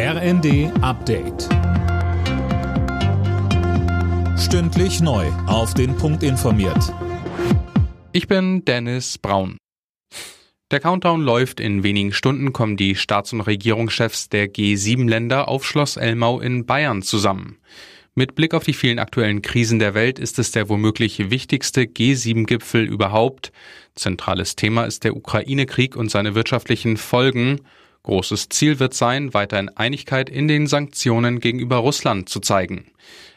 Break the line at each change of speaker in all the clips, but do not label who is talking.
RND Update. Stündlich neu. Auf den Punkt informiert.
Ich bin Dennis Braun. Der Countdown läuft. In wenigen Stunden kommen die Staats- und Regierungschefs der G7-Länder auf Schloss Elmau in Bayern zusammen. Mit Blick auf die vielen aktuellen Krisen der Welt ist es der womöglich wichtigste G7-Gipfel überhaupt. Zentrales Thema ist der Ukraine-Krieg und seine wirtschaftlichen Folgen. Großes Ziel wird sein, weiterhin Einigkeit in den Sanktionen gegenüber Russland zu zeigen.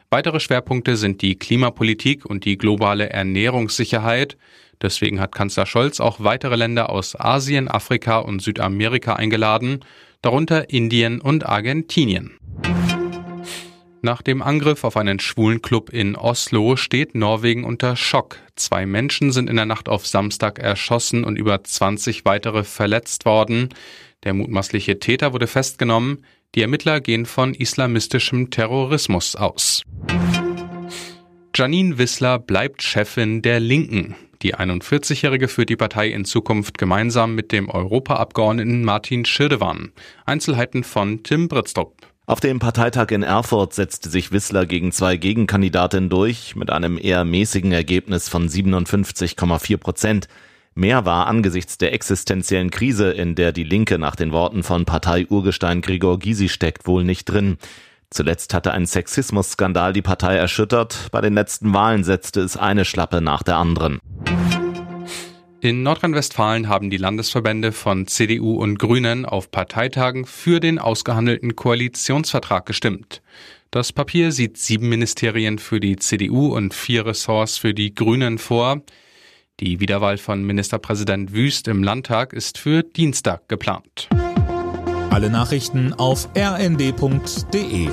Weitere Schwerpunkte sind die Klimapolitik und die globale Ernährungssicherheit. Deswegen hat Kanzler Scholz auch weitere Länder aus Asien, Afrika und Südamerika eingeladen, darunter Indien und Argentinien. Nach dem Angriff auf einen schwulen Club in Oslo steht Norwegen unter Schock. Zwei Menschen sind in der Nacht auf Samstag erschossen und über 20 weitere verletzt worden. Der mutmaßliche Täter wurde festgenommen. Die Ermittler gehen von islamistischem Terrorismus aus. Janine Wissler bleibt Chefin der Linken. Die 41-Jährige führt die Partei in Zukunft gemeinsam mit dem Europaabgeordneten Martin Schirdewan. Einzelheiten von Tim Britztrup.
Auf dem Parteitag in Erfurt setzte sich Wissler gegen zwei Gegenkandidatinnen durch, mit einem eher mäßigen Ergebnis von 57,4 Prozent. Mehr war angesichts der existenziellen Krise, in der die Linke nach den Worten von Partei-Urgestein Gregor Gysi steckt, wohl nicht drin. Zuletzt hatte ein Sexismus-Skandal die Partei erschüttert. Bei den letzten Wahlen setzte es eine Schlappe nach der anderen.
In Nordrhein-Westfalen haben die Landesverbände von CDU und Grünen auf Parteitagen für den ausgehandelten Koalitionsvertrag gestimmt. Das Papier sieht sieben Ministerien für die CDU und vier Ressorts für die Grünen vor. Die Wiederwahl von Ministerpräsident Wüst im Landtag ist für Dienstag geplant.
Alle Nachrichten auf rnd.de